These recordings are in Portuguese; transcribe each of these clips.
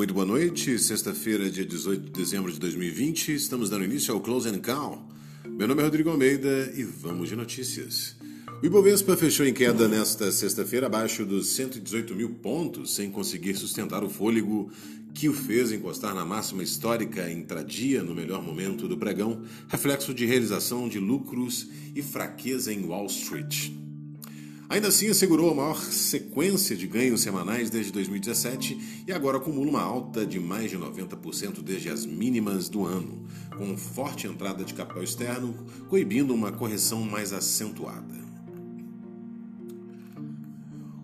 Muito boa noite, sexta-feira, dia 18 de dezembro de 2020. Estamos dando início ao Close and Call. Meu nome é Rodrigo Almeida e vamos de notícias. O Ibovespa fechou em queda nesta sexta-feira abaixo dos 118 mil pontos, sem conseguir sustentar o fôlego que o fez encostar na máxima histórica intradia no melhor momento do pregão, reflexo de realização de lucros e fraqueza em Wall Street. Ainda assim, assegurou a maior sequência de ganhos semanais desde 2017 e agora acumula uma alta de mais de 90% desde as mínimas do ano, com forte entrada de capital externo, coibindo uma correção mais acentuada.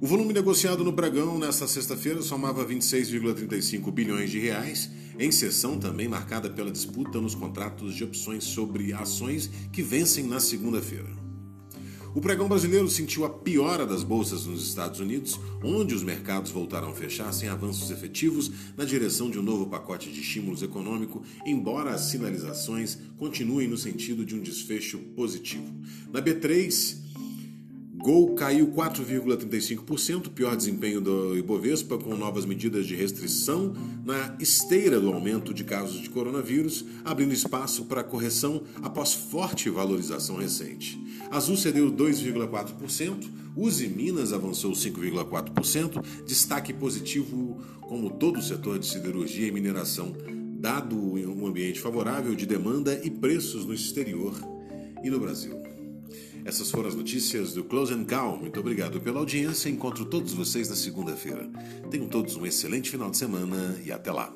O volume negociado no pregão nesta sexta-feira somava 26,35 bilhões de reais, em sessão também marcada pela disputa nos contratos de opções sobre ações que vencem na segunda-feira. O pregão brasileiro sentiu a piora das bolsas nos Estados Unidos, onde os mercados voltaram a fechar sem avanços efetivos na direção de um novo pacote de estímulos econômico, embora as sinalizações continuem no sentido de um desfecho positivo. Na B3, Gol caiu 4,35%, pior desempenho do Ibovespa, com novas medidas de restrição na esteira do aumento de casos de coronavírus, abrindo espaço para correção após forte valorização recente. Azul cedeu 2,4%, Uzi Minas avançou 5,4%, destaque positivo como todo o setor de siderurgia e mineração, dado um ambiente favorável de demanda e preços no exterior e no Brasil. Essas foram as notícias do Close and Call. Muito obrigado pela audiência. Encontro todos vocês na segunda-feira. Tenham todos um excelente final de semana e até lá.